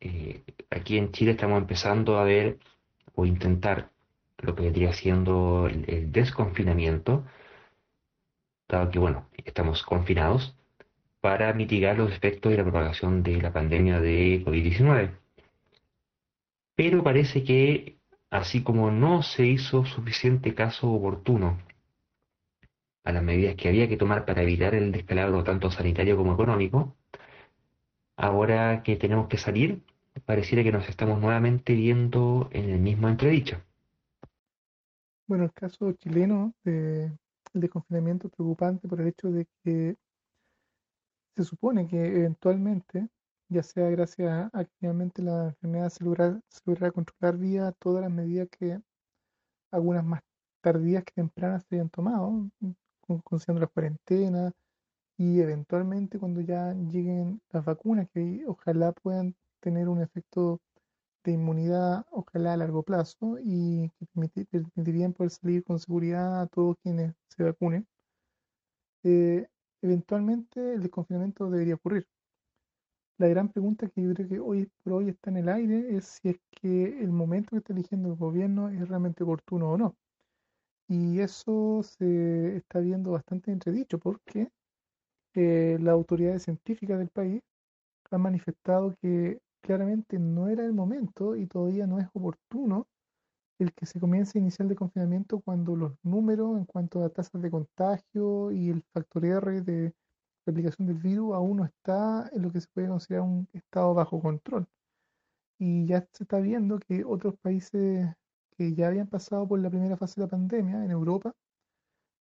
eh, aquí en Chile estamos empezando a ver o intentar lo que vendría siendo el, desconfinamiento, dado que, bueno, estamos confinados, para mitigar los efectos de la propagación de la pandemia de COVID-19. Pero parece que, así como no se hizo suficiente caso oportuno a las medidas que había que tomar para evitar el descalabro tanto sanitario como económico, ahora que tenemos que salir, pareciera que nos estamos nuevamente viendo en el mismo entredicho. Bueno, el caso chileno de, de confinamiento preocupante por el hecho de que se supone que eventualmente, ya sea gracias a que la enfermedad se logra, se controlar vía todas las medidas que algunas más tardías que tempranas se hayan tomado, considerando las cuarentenas y eventualmente cuando ya lleguen las vacunas que ojalá puedan tener un efecto de inmunidad, ojalá a largo plazo, y que permitirían poder salir con seguridad a todos quienes se vacunen, eh, eventualmente el desconfinamiento debería ocurrir. La gran pregunta que yo creo que hoy por hoy está en el aire es si es que el momento que está eligiendo el gobierno es realmente oportuno o no. Y eso se está viendo bastante entredicho porque eh, las autoridades científicas del país han manifestado que claramente no era el momento y todavía no es oportuno el que se comience a iniciar el confinamiento cuando los números en cuanto a tasas de contagio y el factor R de replicación del virus aún no está en lo que se puede considerar un estado bajo control. Y ya se está viendo que otros países que ya habían pasado por la primera fase de la pandemia en Europa,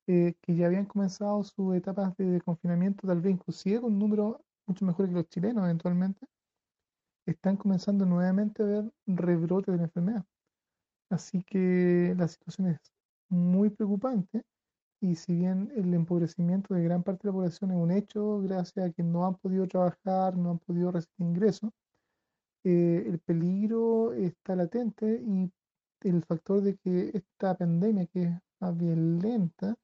eh, que ya habían comenzado sus etapas de confinamiento, tal vez inclusive con números mucho mejores que los chilenos eventualmente, están comenzando nuevamente a ver rebrotes de la enfermedad. Así que la situación es muy preocupante y si bien el empobrecimiento de gran parte de la población es un hecho, gracias a que no han podido trabajar, no han podido recibir ingresos, eh, el peligro está latente y el factor de que esta pandemia, que es más bien lenta,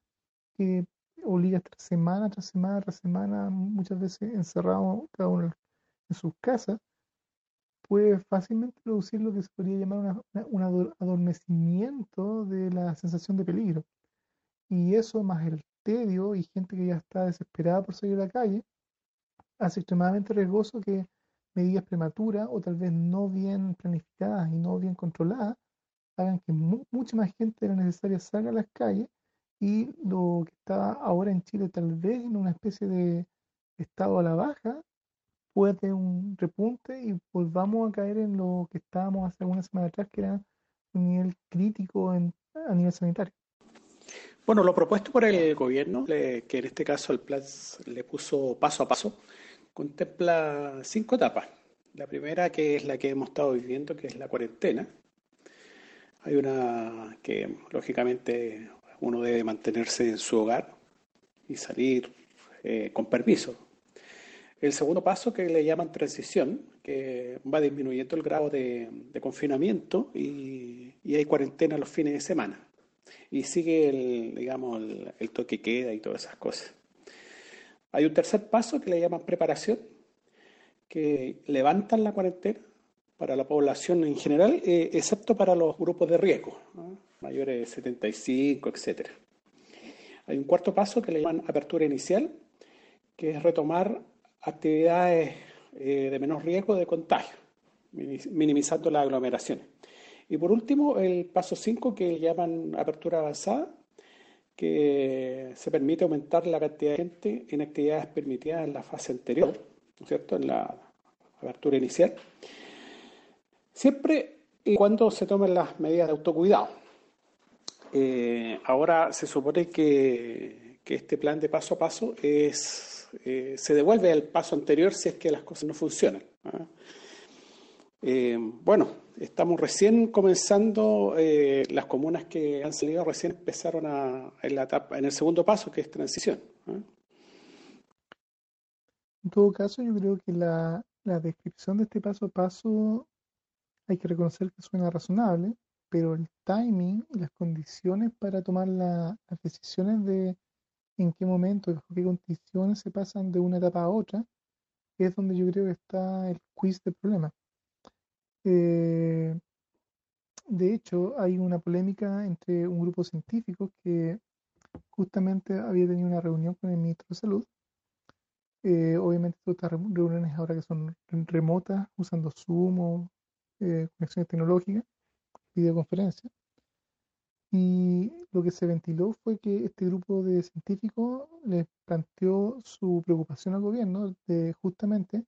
que obliga a estar semana tras semana tras semana, muchas veces encerrado cada uno en sus casas, puede fácilmente producir lo que se podría llamar un adormecimiento de la sensación de peligro. Y eso, más el tedio y gente que ya está desesperada por salir a la calle, hace extremadamente riesgoso que medidas prematuras o tal vez no bien planificadas y no bien controladas hagan que mucha más gente de la necesaria salga a las calles y lo que está ahora en Chile tal vez en una especie de estado a la baja puede tener un repunte y volvamos a caer en lo que estábamos hace una semana atrás, que era un nivel crítico en, a nivel sanitario. Bueno, lo propuesto por el gobierno, que en este caso el plan le puso paso a paso, contempla cinco etapas. La primera, que es la que hemos estado viviendo, que es la cuarentena. Hay una que, lógicamente, uno debe mantenerse en su hogar y salir eh, con permiso, el segundo paso que le llaman transición, que va disminuyendo el grado de, confinamiento y, hay cuarentena los fines de semana. Y sigue el, digamos, el, toque queda y todas esas cosas. Hay un tercer paso que le llaman preparación, que levantan la cuarentena para la población en general, eh, excepto para los grupos de riesgo, mayores de 75, etc. Hay un cuarto paso que le llaman apertura inicial, que es retomar actividades eh, de menor riesgo de contagio, minimizando las aglomeraciones. Y por último, el paso 5 que llaman apertura avanzada, que se permite aumentar la cantidad de gente en actividades permitidas en la fase anterior, ¿no es cierto?, en la apertura inicial, siempre y cuando se tomen las medidas de autocuidado. Eh, ahora se supone que, este plan de paso a paso es eh, se devuelve al paso anterior si es que las cosas no funcionan. ¿ah? Eh, bueno, estamos recién comenzando, las comunas que han salido recién empezaron a, en, la etapa, en el segundo paso, que es transición. ¿ah? En todo caso, yo creo que la descripción de este paso a paso hay que reconocer que suena razonable, pero el timing las condiciones para tomar las decisiones de en qué momento bajo qué condiciones se pasan de una etapa a otra, es donde yo creo que está el quiz del problema. Eh, de hecho, hay una polémica entre un grupo de científicos que justamente había tenido una reunión con el ministro de Salud. Eh, obviamente todas estas reuniones ahora que son remotas, usando Zoom o eh, conexiones tecnológicas, videoconferencias. Y lo que se ventiló fue que este grupo de científicos les planteó su preocupación al gobierno de justamente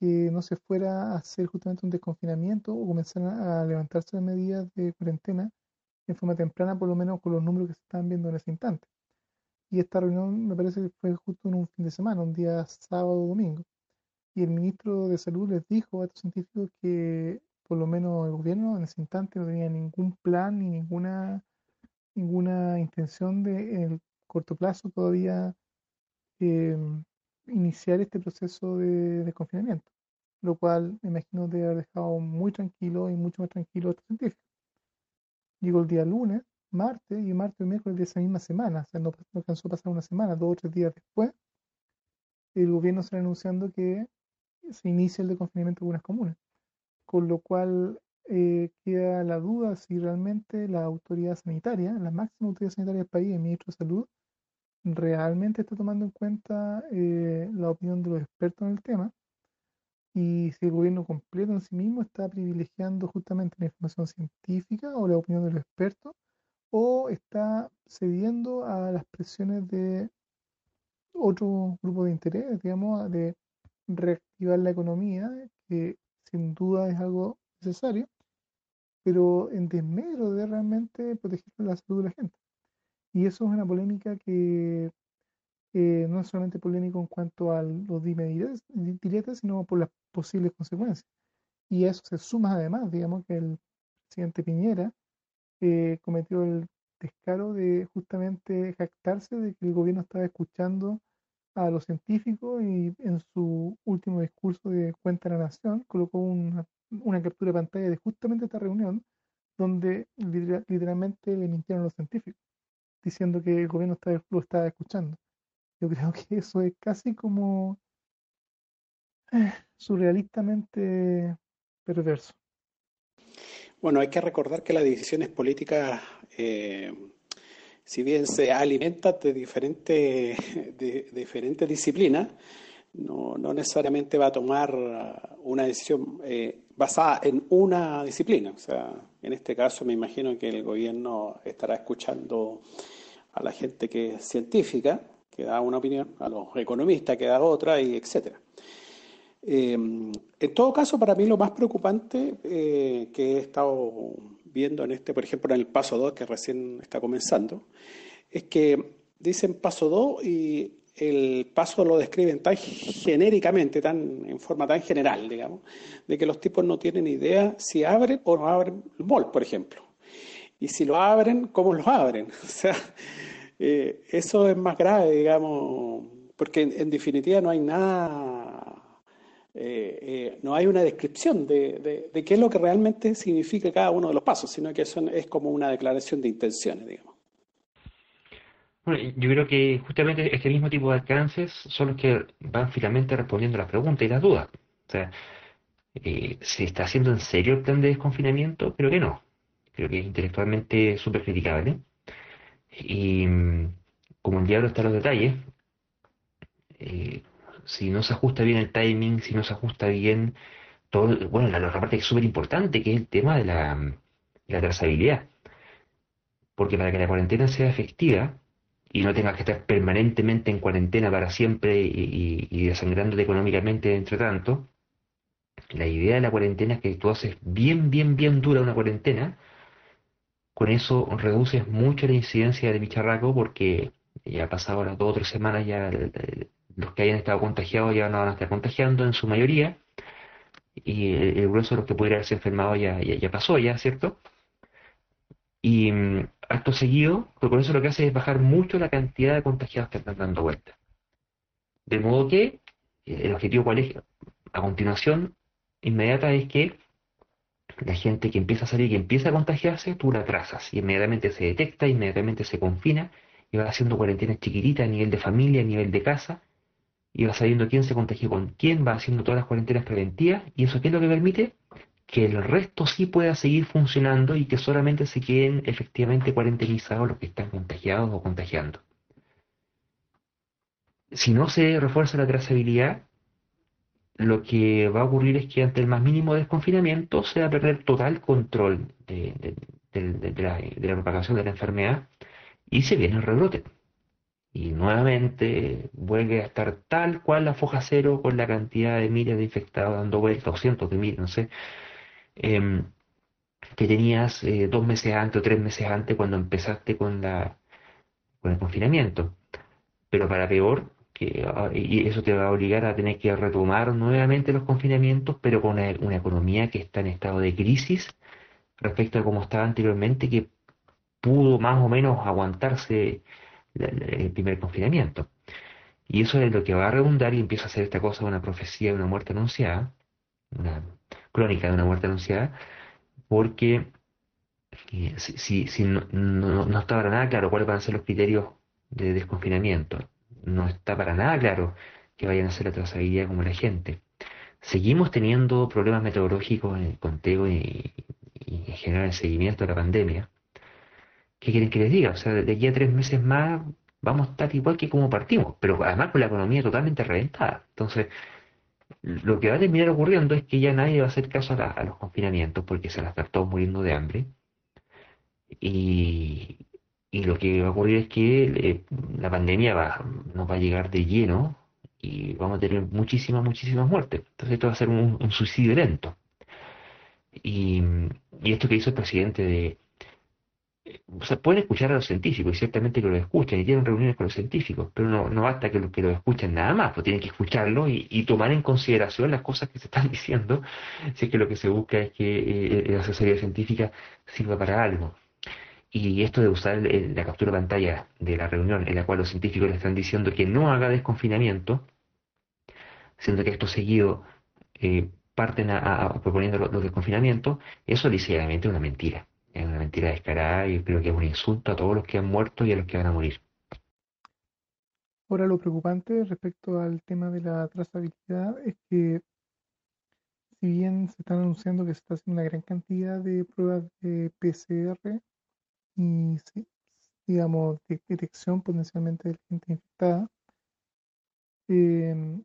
que no se fuera a hacer justamente un desconfinamiento o comenzar a levantarse las medidas de cuarentena en forma temprana, por lo menos con los números que se están viendo en ese instante. Y esta reunión me parece que fue justo en un fin de semana, un día sábado o domingo. Y el ministro de Salud les dijo a estos científicos que por lo menos el gobierno en ese instante no tenía ningún plan ni ninguna, ninguna intención de en el corto plazo todavía eh, iniciar este proceso de desconfinamiento, lo cual me imagino debe haber dejado muy tranquilo y mucho más tranquilo a estos científicos. Llegó el día lunes, martes y martes y miércoles de esa misma semana, o sea, no, alcanzó a pasar una semana, dos o tres días después, el gobierno sale anunciando que se inicia el desconfinamiento de algunas comunas con lo cual eh, queda la duda si realmente la autoridad sanitaria, la máxima autoridad sanitaria del país, el ministro de Salud, realmente está tomando en cuenta eh, la opinión de los expertos en el tema y si el gobierno completo en sí mismo está privilegiando justamente la información científica o la opinión de los expertos o está cediendo a las presiones de otro grupo de interés, digamos, de reactivar la economía, que sin duda es algo necesario, pero en desmedro de realmente proteger la salud de la gente. Y eso es una polémica que eh, no es solamente polémico en cuanto a los dime directos, sino por las posibles consecuencias. Y a eso se suma además, digamos, que el presidente Piñera eh, cometió el descaro de justamente jactarse de que el gobierno estaba escuchando a los científicos y en su último discurso de Cuenta de la Nación colocó una, captura de pantalla de justamente esta reunión donde literalmente le mintieron a los científicos, diciendo que el gobierno lo estaba escuchando. Yo creo que eso es casi como eh, surrealistamente perverso. Bueno, hay que recordar que las decisiones políticas eh, si bien se alimenta de diferentes, de, diferentes disciplinas, no, no, necesariamente va a tomar una decisión eh, basada en una disciplina. O sea, en este caso me imagino que el gobierno estará escuchando a la gente que es científica, que da una opinión, a los economistas que da otra, y etcétera. Eh, en todo caso, para mí lo más preocupante eh, que he estado viendo en este, por ejemplo, en el paso 2, que recién está comenzando, es que dicen paso 2 y el paso lo describen tan genéricamente, tan, en forma tan general, digamos, de que los tipos no tienen idea si abren o no abren el mall, por ejemplo. Y si lo abren, ¿cómo lo abren? O sea, eh, eso es más grave, digamos, porque en definitiva no hay nada eh, eh, no hay una descripción de, qué es lo que realmente significa cada uno de los pasos, sino que eso es como una declaración de intenciones, digamos. Bueno, yo creo que justamente este mismo tipo de alcances son los que van finalmente respondiendo las preguntas y las dudas. O sea, eh, ¿se está haciendo en serio el plan de desconfinamiento? Creo que no. Creo que es intelectualmente súper criticable. Y mm, como el diablo está en los detalles, eh, si no se ajusta bien el timing, si no se ajusta bien todo, bueno, la, otra parte que es súper importante, que es el tema de la, trazabilidad. Porque para que la cuarentena sea efectiva y no tengas que estar permanentemente en cuarentena para siempre y, y, desangrándote económicamente entre tanto, la idea de la cuarentena es que tú haces bien, bien, bien dura una cuarentena, con eso reduces mucho la incidencia del bicharraco porque ya ha pasado las dos o tres semanas ya los que hayan estado contagiados ya no van a estar contagiando en su mayoría, y el, grueso de los que pudieran haberse enfermado ya, ya, pasó, ya, ¿cierto? Y mm, acto seguido, por eso lo que hace es bajar mucho la cantidad de contagiados que están dando vuelta. De modo que eh, el objetivo cuál es, a continuación, inmediata es que la gente que empieza a salir, que empieza a contagiarse, tú la trazas y inmediatamente se detecta, inmediatamente se confina y va haciendo cuarentenas chiquititas a nivel de familia, a nivel de casa y va sabiendo quién se contagió con quién, va haciendo todas las cuarentenas preventivas, y eso es lo que permite que el resto sí pueda seguir funcionando y que solamente se queden efectivamente cuarentenizados los que están contagiados o contagiando. Si no se refuerza la trazabilidad, lo que va a ocurrir es que ante el más mínimo desconfinamiento se va a perder total control de, la, propagación de la enfermedad y se viene el rebrote. Y nuevamente vuelve a estar tal cual la foja cero con la cantidad de miles de infectados dando vueltas, o cientos de miles, no sé, em, que tenías eh, dos meses antes o tres meses antes cuando empezaste con, la, con el confinamiento. Pero para peor, Ah, y eso te va a obligar a tener que retomar nuevamente los confinamientos, pero con una, economía que está en estado de crisis respecto a cómo estaba anteriormente, que pudo más o menos aguantarse el primer confinamiento. Y eso es lo que va a redundar y empieza a ser esta cosa una profecía de una muerte anunciada, una crónica de una muerte anunciada, porque eh, si, si, no, no, no, está para nada claro cuáles van a ser los criterios de desconfinamiento, no está para nada claro que vayan a hacer la trazabilidad como la gente. Seguimos teniendo problemas metodológicos en el conteo y, en general el seguimiento de la pandemia. ¿Qué quieren que les diga? O sea, de aquí a tres meses más vamos a estar igual que como partimos, pero además con la economía totalmente reventada. Entonces, lo que va a terminar ocurriendo es que ya nadie va a hacer caso a, los confinamientos porque se las están todos muriendo de hambre. Y, y lo que va a ocurrir es que eh, la pandemia va, nos va a llegar de lleno y vamos a tener muchísimas, muchísimas muertes. Entonces esto va a ser un, suicidio lento. Y, esto que hizo el presidente de... O sea, pueden escuchar a los científicos y ciertamente que lo escuchan y tienen reuniones con los científicos, pero no, no basta que lo, que lo escuchen nada más, pues tienen que escucharlo y, tomar en consideración las cosas que se están diciendo, si es que lo que se busca es que eh, la asesoría científica sirva para algo. Y esto de usar la captura de pantalla de la reunión en la cual los científicos le están diciendo que no haga desconfinamiento, siendo que esto seguido eh, parten a, proponiendo los, desconfinamientos, eso ligeramente es una mentira. Es una mentira descarada y creo que es un insulto a todos los que han muerto y a los que van a morir. Ahora lo preocupante respecto al tema de la trazabilidad es que si bien se están anunciando que se está haciendo una gran cantidad de pruebas de PCR y digamos, de detección potencialmente de gente infectada. Em,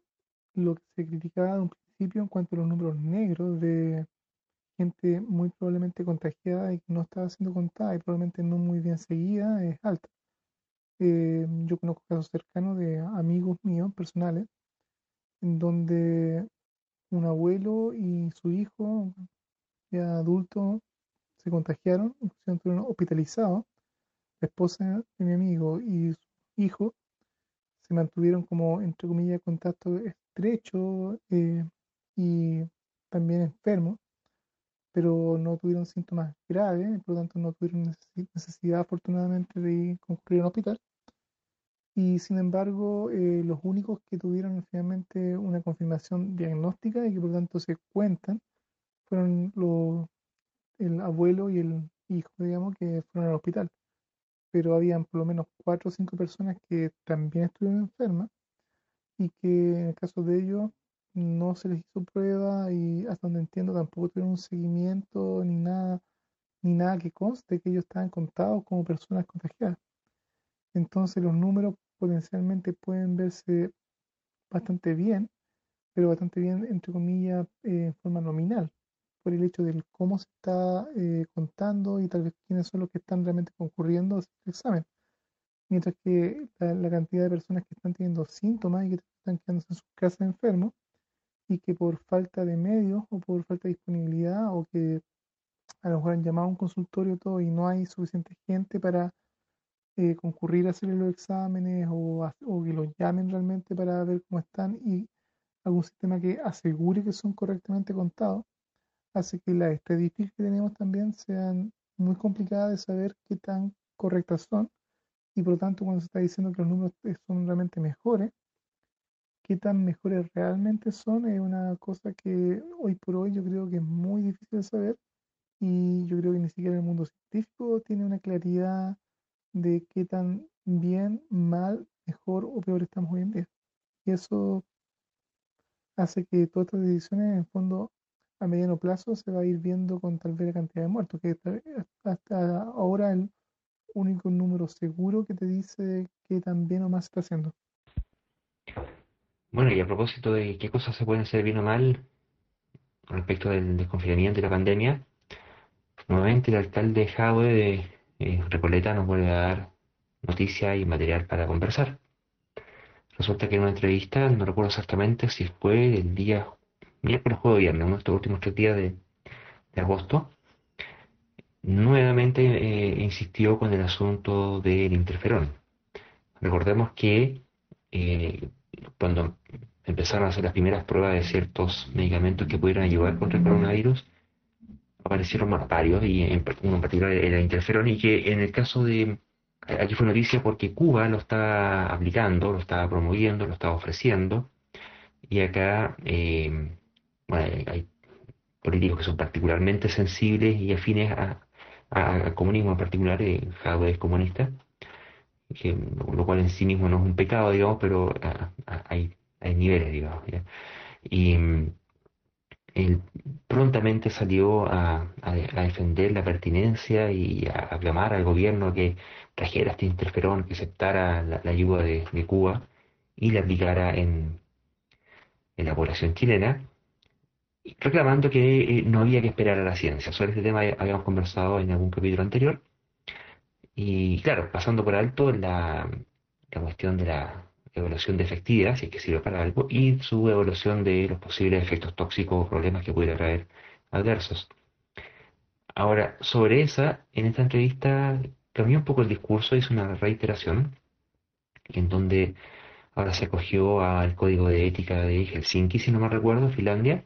lo que se criticaba de un principio en cuanto a los números negros de gente muy probablemente contagiada y que no estaba siendo contada y probablemente no muy bien seguida es alta. Em, yo conozco casos cercanos de amigos míos personales en donde un abuelo y su hijo ya adulto se contagiaron, estuvieron hospitalizados. La esposa de mi amigo y su hijo se mantuvieron como, entre comillas, contacto estrecho eh, y también enfermos, pero no tuvieron síntomas graves, por lo tanto no tuvieron necesidad afortunadamente de concurrir a un hospital. Y sin embargo, eh, los únicos que tuvieron finalmente una confirmación diagnóstica y que por lo tanto se cuentan fueron el abuelo y el hijo, digamos, que fueron al hospital. Pero habían por lo menos cuatro o cinco personas que también estuvieron enfermas y que en el caso de ellos no se les hizo prueba y hasta donde entiendo tampoco tuvieron un seguimiento ni nada, ni nada que conste que ellos estaban contados como personas contagiadas. Entonces los números potencialmente pueden verse bastante bien, pero bastante bien entre comillas eh, en forma nominal por el hecho del cómo se está eh, contando y tal vez quiénes son los que están realmente concurriendo al examen. Mientras que la, cantidad de personas que están teniendo síntomas y que están quedándose en sus casas enfermos y que por falta de medios o por falta de disponibilidad o que a lo mejor han llamado a un consultorio todo y no hay suficiente gente para eh, concurrir a hacer los exámenes o, que los llamen realmente para ver cómo están y algún sistema que asegure que son correctamente contados hace que las estadísticas que tenemos también sean muy complicadas de saber qué tan correctas son y por lo tanto cuando se está diciendo que los números son realmente mejores, qué tan mejores realmente son es una cosa que hoy por hoy yo creo que es muy difícil de saber y yo creo que ni siquiera el mundo científico tiene una claridad de qué tan bien, mal, mejor o peor estamos hoy en día. Y eso hace que todas estas decisiones en el fondo a mediano plazo se va a ir viendo con tal vez la cantidad de muertos, que hasta ahora el único número seguro que te dice que tan bien o se está haciendo. Bueno, y a propósito de qué cosas se pueden hacer bien o mal respecto del desconfinamiento y la pandemia, nuevamente el alcalde Jaue de eh, Recoleta nos vuelve a dar noticias y material para conversar. Resulta que en una entrevista, no recuerdo exactamente si fue el día miércoles, jueves viernes, uno de estos últimos tres días de, agosto, nuevamente eh, insistió con el asunto del interferón. Recordemos que eh, cuando empezaron a hacer las primeras pruebas de ciertos medicamentos que pudieran ayudar contra el coronavirus, aparecieron más varios, y en, uno en particular era interferón, y que en el caso de, aquí fue noticia porque Cuba lo está aplicando, lo está promoviendo, lo está ofreciendo, y acá, eh, bueno, hay políticos que son particularmente sensibles y afines al comunismo en particular, eh, es comunista, lo cual en sí mismo no es un pecado, digamos, pero hay, hay niveles, digamos. Y mm, él prontamente salió a, defender la pertinencia y a aclamar al gobierno que trajera este interferón, que aceptara la, ayuda de, Cuba y la aplicara en, en la población chilena, reclamando que eh, no había que esperar a la ciencia. Sobre este tema habíamos conversado en algún capítulo anterior. Y claro, pasando por alto la, cuestión de la evaluación de efectividad, si es que sirve para algo, y su evaluación de los posibles efectos tóxicos o problemas que pudiera traer adversos. Ahora, sobre esa, en esta entrevista cambió un poco el discurso, hizo una reiteración, en donde ahora se acogió al código de ética de Helsinki, si no me recuerdo, Finlandia,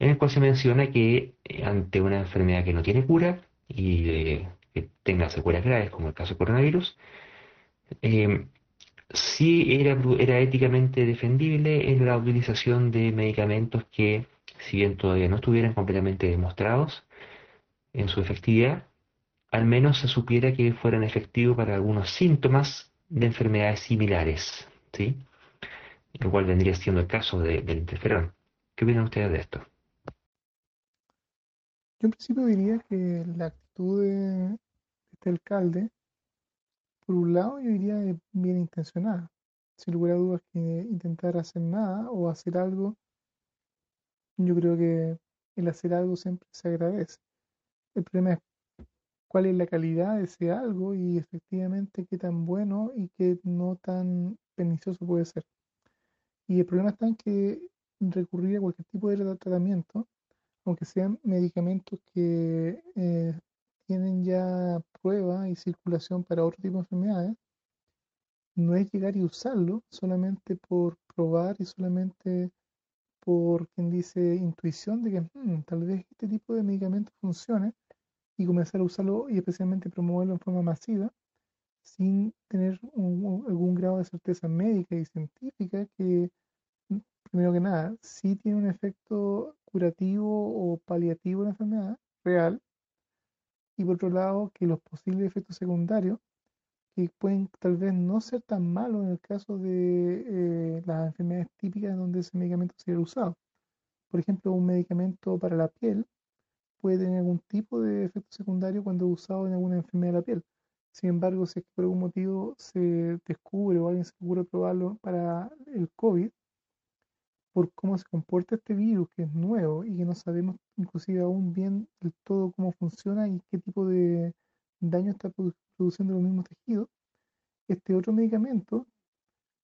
en el cual se menciona que eh, ante una enfermedad que no tiene cura y eh, que tenga secuelas graves, como el caso del coronavirus, eh, sí era, era éticamente defendible en la utilización de medicamentos que, si bien todavía no estuvieran completamente demostrados en su efectividad, al menos se supiera que fueran efectivos para algunos síntomas de enfermedades similares, ¿sí? Lo cual vendría siendo el caso del interferón. ¿Qué opinan ustedes de esto? Yo en principio diría que la actitud de este alcalde, por un lado, yo diría bien intencionada. Sin lugar a dudas que intentar hacer nada o hacer algo, yo creo que el hacer algo siempre se agradece. El problema es cuál es la calidad de ese algo y efectivamente qué tan bueno y qué no tan pernicioso puede ser. Y el problema está en que recurrir a cualquier tipo de tratamiento aunque sean medicamentos que eh, tienen ya prueba y circulación para otro tipo de enfermedades, no es llegar y usarlo solamente por probar y solamente por quien dice intuición de que hmm, tal vez este tipo de medicamento funcione y comenzar a usarlo y especialmente promoverlo en forma masiva sin tener algún grado de certeza médica y científica que primero que nada sí tiene un efecto curativo o paliativo de la enfermedad por otro lado que los posibles efectos secundarios, que pueden tal vez no ser tan malos en el caso de eh, las enfermedades típicas donde ese medicamento sea usado. Por ejemplo, un medicamento para la piel puede tener algún tipo de efecto secundario cuando es usado en alguna enfermedad de la piel. Sin embargo, si por algún motivo se descubre o alguien se ocurre probarlo para el COVID, por cómo se comporta este virus que es nuevo y que no sabemos inclusive aún bien del todo cómo funciona y qué tipo de daño está produciendo los mismos tejidos, este otro medicamento,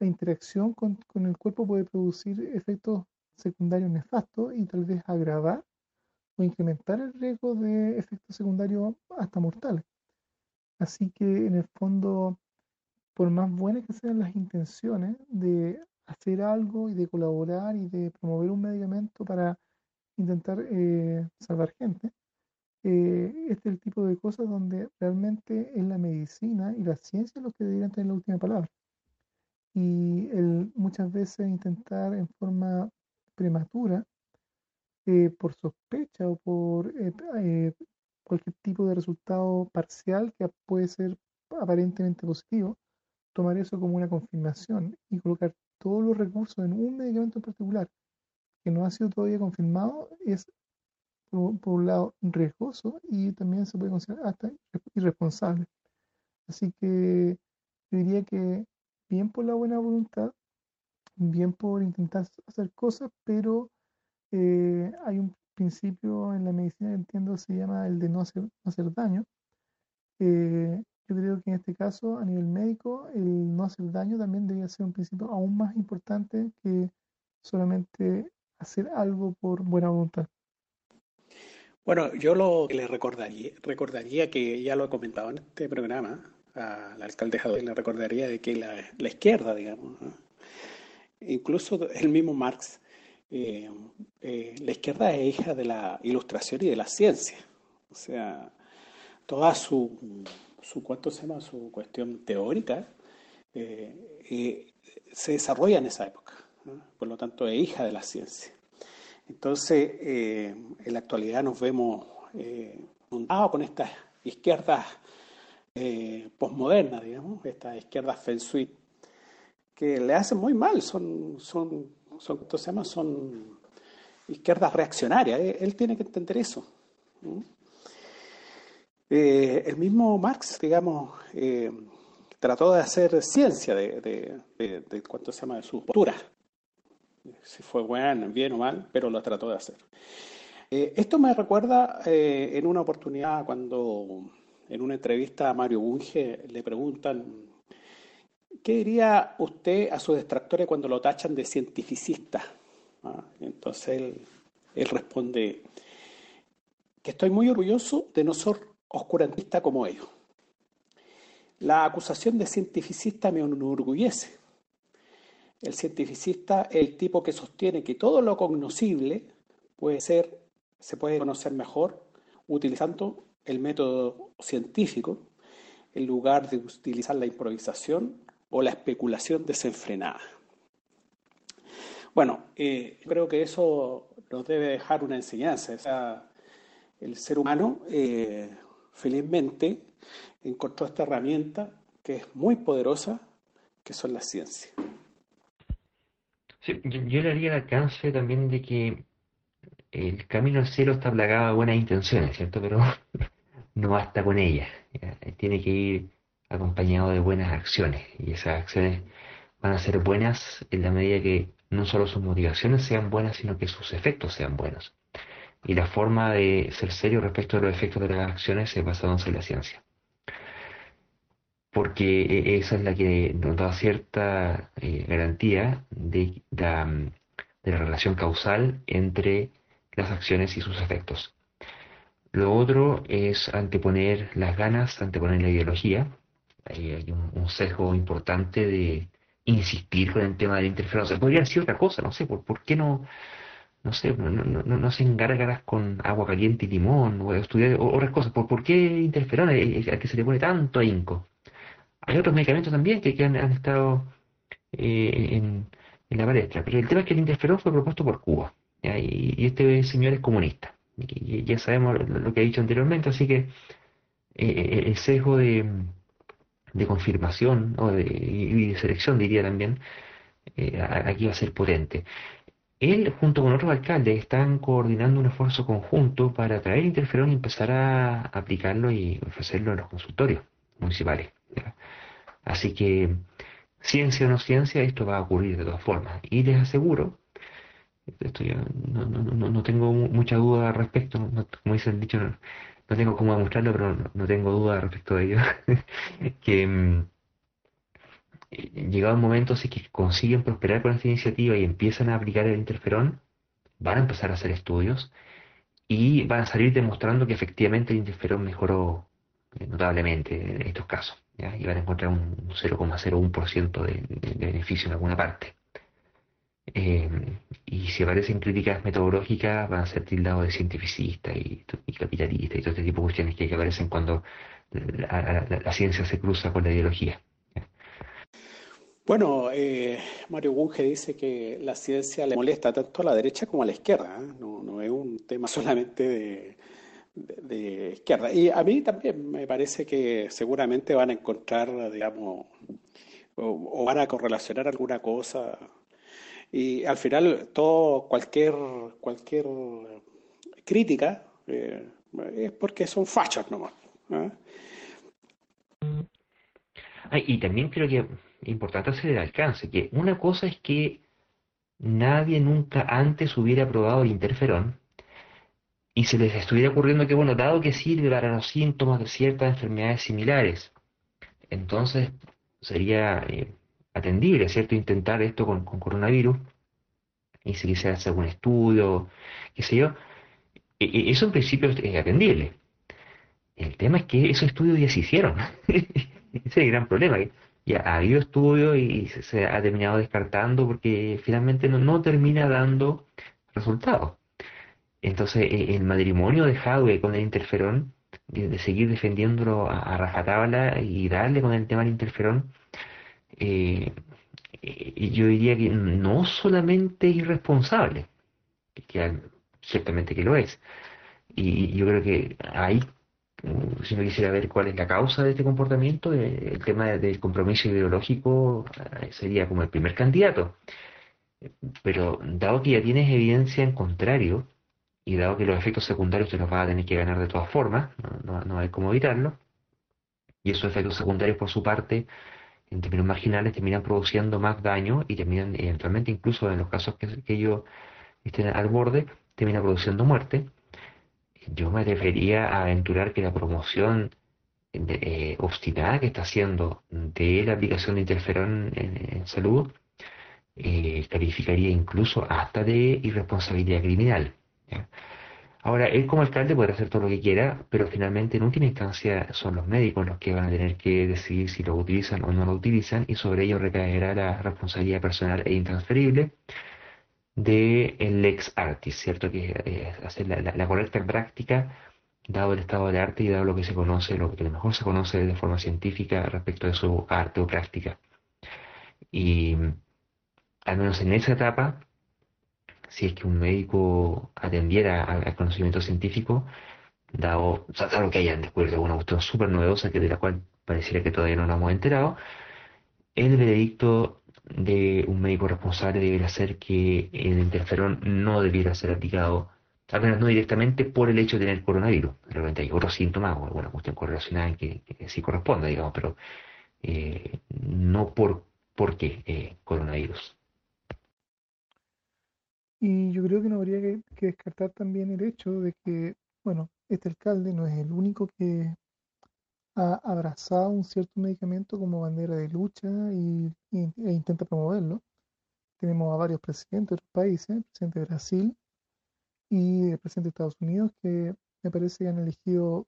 la interacción con, con el cuerpo puede producir efectos secundarios nefastos y tal vez agravar o incrementar el riesgo de efectos secundarios hasta mortales. Así que en el fondo, por más buenas que sean las intenciones de hacer algo y de colaborar y de promover un medicamento para intentar eh, salvar gente. Eh, este es el tipo de cosas donde realmente es la medicina y la ciencia los que deberían tener la última palabra. Y muchas veces intentar en forma prematura, eh, por sospecha o por cualquier tipo de resultado parcial que puede ser aparentemente positivo, tomar eso como una confirmación y colocar todos los recursos en un medicamento en particular que no ha sido todavía confirmado es por, un lado, riesgoso y también se puede considerar hasta irresponsable. Así que yo diría que bien por la buena voluntad, bien por intentar hacer cosas, pero eh, hay un principio en la medicina que entiendo se llama el de no hacer, hacer daño. Eh, yo creo que en este caso, a nivel médico, el no hacer daño también debería ser un principio aún más importante que solamente hacer algo por buena voluntad. Bueno, yo lo que le recordaría, recordaría que ya lo he comentado en este programa, a la alcaldesa le recordaría de que la, izquierda, digamos, incluso el mismo Marx, eh, eh, la izquierda es hija de la ilustración y de la ciencia. O sea, toda su, su ¿cuánto se llama? Su cuestión teórica eh, se desarrolla en esa época. Por lo tanto, es hija de la ciencia. Entonces, eh, en la actualidad nos vemos eh, con estas izquierdas eh, posmodernas, digamos, estas izquierdas feng shui, que le hacen muy mal, son, son, son, se llama? son izquierdas reaccionarias, eh, él tiene que entender eso. El mismo Marx, digamos, trató de hacer ciencia de, de, cuánto se llama de sus posturas si fue bueno, bien o mal, pero lo trató de hacer. Eh, esto me recuerda eh, en una oportunidad cuando en una entrevista a Mario Bunge le preguntan, ¿qué diría usted a sus detractores cuando lo tachan de cientificista? Ah, entonces él, él responde que estoy muy orgulloso de no ser oscurantista como ellos. La acusación de cientificista me enorgullece el cientificista es el tipo que sostiene que todo lo cognoscible puede ser, se puede conocer mejor utilizando el método científico en lugar de utilizar la improvisación o la especulación desenfrenada. Bueno, eh, creo que eso nos debe dejar una enseñanza. El ser humano, eh, felizmente, encontró esta herramienta que es muy poderosa, que son las ciencias. Sí, yo, le haría el alcance también de que el camino al cielo está plagado de buenas intenciones, ¿cierto? Pero no basta con ellas. Tiene que ir acompañado de buenas acciones. Y esas acciones van a ser buenas en la medida que no solo sus motivaciones sean buenas, sino que sus efectos sean buenos. Y la forma de ser serio respecto a los efectos de las acciones es basándose en la ciencia porque eh, esa es la que nos da cierta eh, garantía de la, relación causal entre las acciones y sus efectos. Lo otro es anteponer las ganas, anteponer la ideología. hay un, sesgo importante de insistir con el tema de la interferencia. Podría decir otra cosa, no sé, ¿por, por qué no, no sé, no, no, no, hacen gárgaras con agua caliente y limón o estudiar otras cosas? ¿Por, por qué interferón al que se le pone tanto ahínco? Hay otros medicamentos también que, han, estado eh, en, la palestra, pero el tema es que el interferón fue propuesto por Cuba, Y, este señor es comunista, ya sabemos lo, que he dicho anteriormente, así que eh, el sesgo de, confirmación o de, y de selección, diría también, eh, aquí va a ser potente. Él, junto con otros alcaldes, están coordinando un esfuerzo conjunto para traer interferón y empezar a aplicarlo y ofrecerlo en los consultorios municipales. Así que, ciencia o no ciencia, esto va a ocurrir de todas formas. Y les aseguro, esto no, no, no, tengo mucha duda al respecto, como dice el dicho, no, tengo cómo demostrarlo, pero no, tengo duda respecto de ello, que mm, llegado un momento, si que consiguen prosperar con esta iniciativa y empiezan a aplicar el interferón, van a empezar a hacer estudios y van a salir demostrando que efectivamente el interferón mejoró notablemente en estos casos. y van a encontrar un 0,01% de, de, beneficio en alguna parte. Eh, y si aparecen críticas metodológicas, van a ser tildados de cientificistas y, y capitalistas y todo este tipo de cuestiones que, aparecen cuando la, ciencia se cruza con la ideología. Bueno, eh, Mario Bunge dice que la ciencia le molesta tanto a la derecha como a la izquierda. ¿eh? No, es un tema solamente de, izquierda. Y a mí también me parece que seguramente van a encontrar, digamos, o, van a correlacionar alguna cosa. Y al final, todo, cualquier, cualquier crítica, eh, es porque son fachos nomás. ¿ah? y también creo que importante hacer el alcance, que una cosa es que nadie nunca antes hubiera probado el interferón y se les estuviera ocurriendo que, bueno, dado que sirve para los síntomas de ciertas enfermedades similares, entonces sería eh, atendible, ¿cierto?, intentar esto con, coronavirus y si quisiera hacer algún estudio, qué sé yo, e, e, eso en principio es atendible. El tema es que esos estudios ya se hicieron. Ese es el gran problema. Ya ha habido estudios y se, ha terminado descartando porque finalmente no, termina dando resultados. Entonces, e, el matrimonio de Hadwe con el interferón, de, seguir defendiéndolo a, rajatabla y darle con el tema del interferón, eh, yo diría que no solamente es irresponsable, que ciertamente que lo es, y yo creo que ahí si no quisiera ver cuál es la causa de este comportamiento, eh, el tema del compromiso ideológico eh, sería como el primer candidato. Pero dado que ya tienes evidencia en contrario, y dado que los efectos secundarios te los vas a tener que ganar de todas formas, no, hay cómo evitarlo, y esos efectos secundarios por su parte, en términos marginales, terminan produciendo más daño y terminan eventualmente, incluso en los casos que, que ellos estén al borde, terminan produciendo muerte yo me debería aventurar que la promoción eh, obstinada que está haciendo de la aplicación de interferón en, salud eh, calificaría incluso hasta de irresponsabilidad criminal. Ahora, él como alcalde puede hacer todo lo que quiera, pero finalmente en última instancia son los médicos los que van a tener que decidir si lo utilizan o no lo utilizan y sobre ello recaerá la responsabilidad personal e intransferible de el lex artis, ¿cierto? Que es hacer la, correcta práctica dado el estado de arte y dado lo que se conoce, lo que mejor se conoce de forma científica respecto de su arte o práctica. Y al menos en esa etapa, si es que un médico atendiera al, conocimiento científico, dado, o que hayan descubierto alguna cuestión súper novedosa que de la cual pareciera que todavía no nos hemos enterado, el veredicto de un médico responsable debería ser que el interferón no debiera ser aplicado, al menos no directamente por el hecho de tener coronavirus. Realmente hay otros síntomas o alguna cuestión correlacionada que, que sí corresponda, digamos, pero eh, no por, por qué eh, coronavirus. Y yo creo que no habría que, que, descartar también el hecho de que, bueno, este alcalde no es el único que ha abrazado un cierto medicamento como bandera de lucha y, e intenta promoverlo. Tenemos a varios presidentes de otros países, el presidente de Brasil y el presidente de Estados Unidos, que me parece que han elegido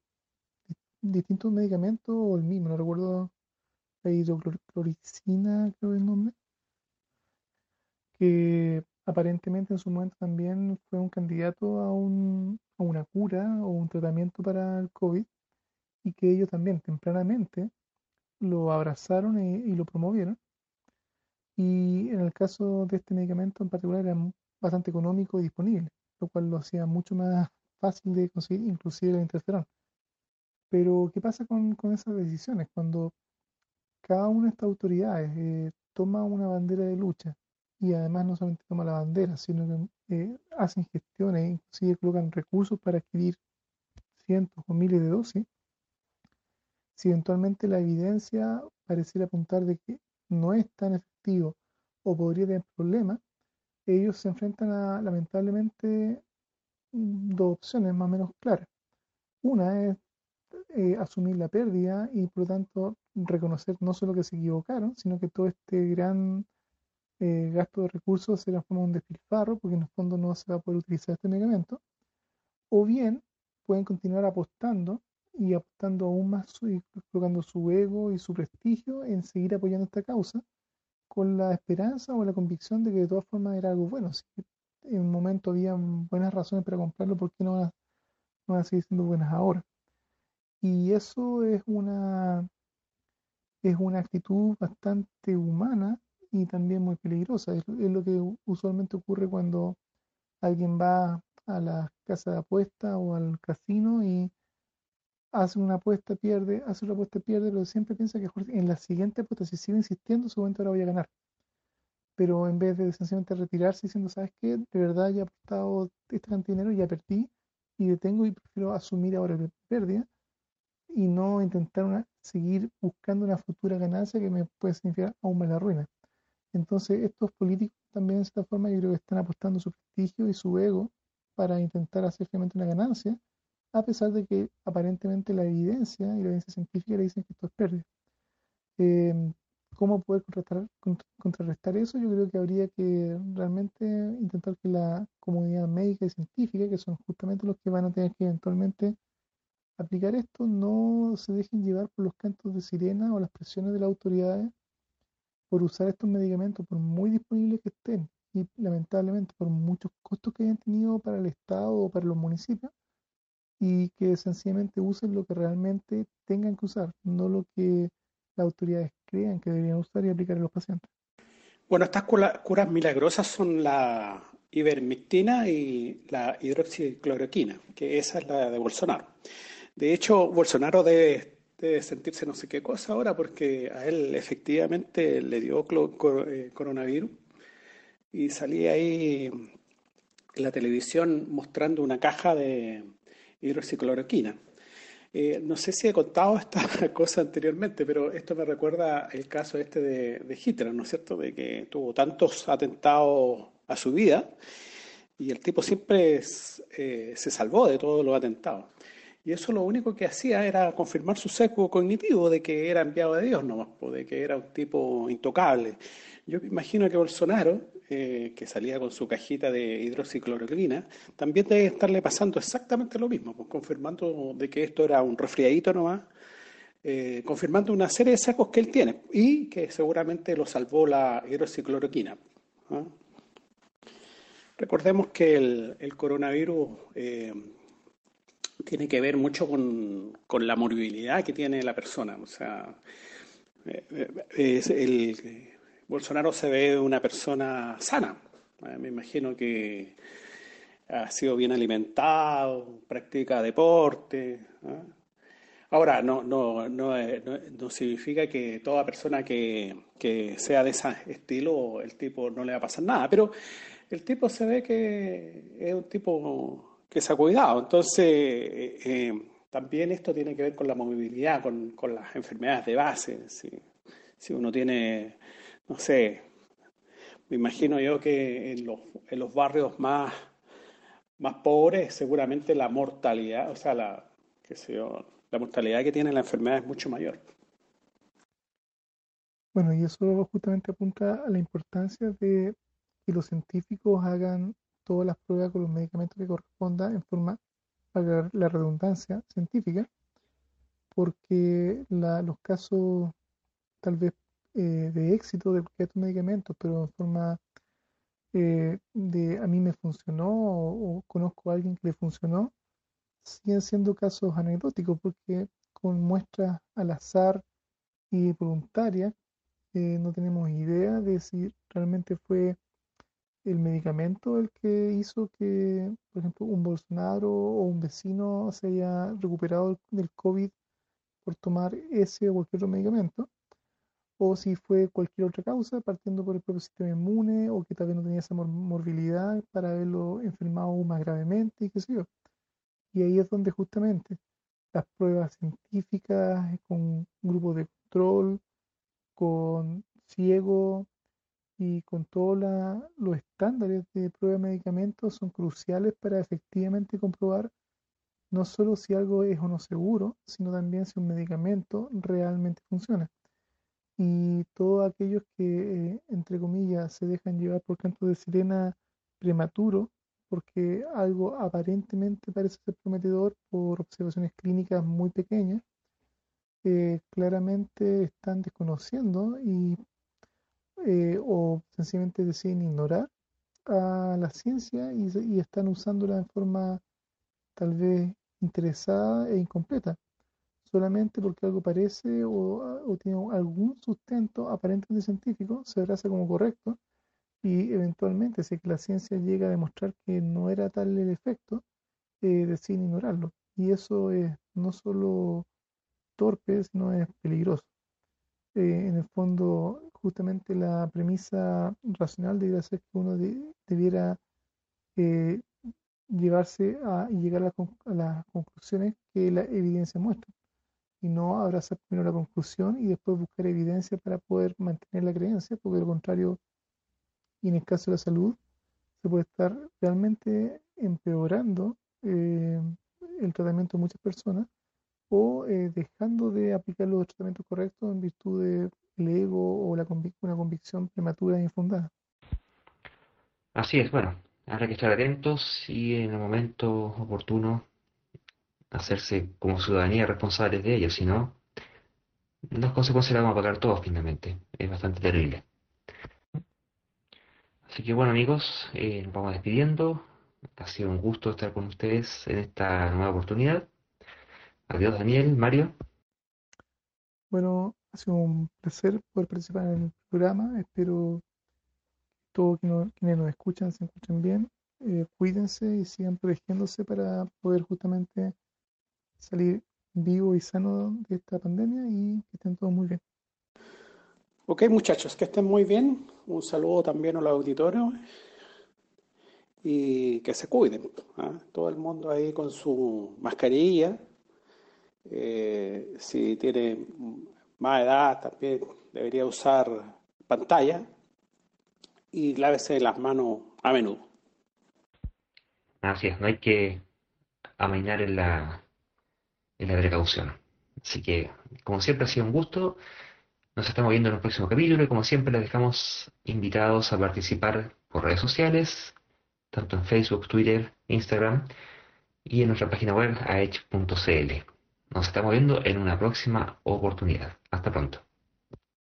distintos medicamentos o el mismo, no recuerdo la hidrocloricina, creo que es el nombre, que aparentemente en su momento también fue un candidato a, un, a una cura o un tratamiento para el COVID y que ellos también tempranamente lo abrazaron y, lo promovieron. Y en el caso de este medicamento en particular era bastante económico y disponible, lo cual lo hacía mucho más fácil de conseguir, inclusive el interferón. Pero, ¿qué pasa con, esas decisiones? Cuando cada una de estas autoridades eh, toma una bandera de lucha y además no solamente toma la bandera, sino que eh, hacen gestiones, inclusive colocan recursos para adquirir cientos o miles de dosis, si eventualmente la evidencia pareciera apuntar de que no es tan efectivo o podría tener problemas, ellos se enfrentan a lamentablemente dos opciones más o menos claras. Una es eh, asumir la pérdida y por lo tanto reconocer no solo que se equivocaron, sino que todo este gran eh, gasto de recursos se transforma en un despilfarro porque en el fondo no se va a poder utilizar este medicamento. O bien pueden continuar apostando y apostando aún más y colocando su ego y su prestigio en seguir apoyando esta causa con la esperanza o la convicción de que de todas formas era algo bueno. Si en un momento había buenas razones para comprarlo, ¿por qué no van, a, no seguir siendo buenas ahora? Y eso es una, es una actitud bastante humana y también muy peligrosa. Es, es lo que usualmente ocurre cuando alguien va a la casa de apuesta o al casino y hace una apuesta, pierde, hace una apuesta, pierde, pero siempre piensa que en la siguiente apuesta, si sigue insistiendo, su momento ahora voy a ganar. Pero en vez de sencillamente retirarse diciendo, ¿sabes qué? De verdad ya he apostado esta cantidad de dinero, ya perdí, y detengo y prefiero asumir ahora la pérdida y no intentar una, seguir buscando una futura ganancia que me puede significar aún más la ruina. Entonces, estos políticos también, de esta forma, yo creo que están apostando su prestigio y su ego para intentar hacer finalmente una ganancia, a pesar de que aparentemente la evidencia y la evidencia científica le dicen que esto es pérdida. Em, ¿Cómo poder contrarrestar, contrarrestar eso? Yo creo que habría que realmente intentar que la comunidad médica y científica, que son justamente los que van a tener que eventualmente aplicar esto, no se dejen llevar por los cantos de sirena o las presiones de las autoridades por usar estos medicamentos, por muy disponibles que estén, y lamentablemente por muchos costos que hayan tenido para el Estado o para los municipios, y que sencillamente usen lo que realmente tengan que usar, no lo que las autoridades crean que deberían usar y aplicar a los pacientes. Bueno, estas curas milagrosas son la ivermectina y la hidroxicloroquina, que esa es la de Bolsonaro. De hecho, Bolsonaro debe, sentirse no sé qué cosa ahora porque a él efectivamente le dio eh, coronavirus y salía ahí en la televisión mostrando una caja de hidroxicloroquina. Eh, no sé si he contado esta cosa anteriormente, pero esto me recuerda el caso este de, Hitler, ¿no es cierto? De que tuvo tantos atentados a su vida y el tipo siempre eh, se salvó de todos los atentados. Y eso lo único que hacía era confirmar su sesgo cognitivo de que era enviado de Dios nomás, de que era un tipo intocable. Yo me imagino que Bolsonaro, eh, que salía con su cajita de hidroxicloroquina, también debe estarle pasando exactamente lo mismo, pues, confirmando de que esto era un resfriadito nomás, eh, confirmando una serie de sesgos que él tiene y que seguramente lo salvó la hidroxicloroquina. Recordemos que el, coronavirus eh, tiene que ver mucho con, la morbilidad que tiene la persona. O sea, eh, eh, el, Bolsonaro se ve una persona sana. Eh, me imagino que ha sido bien alimentado, practica deporte. Ahora, no, no, no, no, significa que toda persona que, que, sea de ese estilo, el tipo no le va a pasar nada, pero el tipo se ve que es un tipo que se ha cuidado. Entonces, eh, eh, también esto tiene que ver con la movilidad, con, con las enfermedades de base. Si, si, uno tiene, no sé, me imagino yo que en los, en los barrios más, más pobres, seguramente la mortalidad, o sea, la, qué sé la mortalidad que tiene la enfermedad es mucho mayor. Bueno, y eso justamente apunta a la importancia de que los científicos hagan todas las pruebas con los medicamentos que correspondan en forma, para la redundancia científica, porque los casos tal vez eh, de éxito de estos medicamentos, pero en forma eh, de a mí me funcionó o, conozco a alguien que le funcionó, siguen siendo casos anecdóticos porque con muestras al azar y voluntarias eh, no tenemos idea de si realmente fue el medicamento el que hizo que, por ejemplo, un Bolsonaro o un vecino se haya recuperado del COVID por tomar ese o cualquier otro medicamento, o si fue cualquier otra causa, partiendo por el propio sistema inmune, o que tal vez no tenía esa morbilidad para haberlo enfermado más gravemente, y qué sé yo. Y ahí es donde justamente las pruebas científicas con grupos de control, con ciego, y con todos los estándares de prueba de medicamentos son cruciales para efectivamente comprobar no solo si algo es o no seguro, sino también si un medicamento realmente funciona. Y todos aquellos que, eh, entre comillas, se dejan llevar por canto de sirena prematuro, porque algo aparentemente parece ser prometedor por observaciones clínicas muy pequeñas, eh, claramente están desconociendo y eh, o sencillamente deciden ignorar a la ciencia y, están usándola en forma tal vez interesada e incompleta, solamente porque algo parece o, tiene algún sustento aparentemente científico, se abraza como correcto y eventualmente si la ciencia llega a demostrar que no era tal el efecto, eh, deciden ignorarlo. Y eso es no solo torpe, sino es peligroso. Eh, en el fondo, justamente la premisa racional debería ser que uno debiera eh, llevarse a, llegar a, las conclusiones que la evidencia muestra y no abrazar primero la conclusión y después buscar evidencia para poder mantener la creencia, porque de lo contrario, y en el caso de la salud, se puede estar realmente empeorando eh, el tratamiento de muchas personas o eh, dejando de aplicar los tratamientos correctos en virtud del ego o la una convicción prematura e infundada. Así es, bueno, habrá que estar atentos y en el momento oportuno hacerse como ciudadanía responsables de ello, si no, las consecuencias las vamos a pagar todos finalmente. Es bastante terrible. Así que bueno amigos, eh, nos vamos despidiendo. Ha sido un gusto estar con ustedes en esta nueva oportunidad. Adiós Daniel, Mario. Bueno, ha sido un placer poder participar en el programa. Espero que todos quienes nos escuchan se encuentren bien. Eh, cuídense y sigan protegiéndose para poder justamente salir vivo y sano de esta pandemia y que estén todos muy bien. Ok, muchachos, que estén muy bien. Un saludo también a los auditores y que se cuiden. ¿ah? Todo el mundo ahí con su mascarilla. Eh, si tiene más edad, también debería usar pantalla y lávese las manos a menudo. Así es, no hay que amainar en la, en la precaución. Así que, como siempre, ha sido un gusto. Nos estamos viendo en el próximo capítulo y como siempre les dejamos invitados a participar por redes sociales, tanto en Facebook, Twitter, Instagram y en nuestra página web aech.cl. Nos estamos viendo en una próxima oportunidad. Hasta pronto.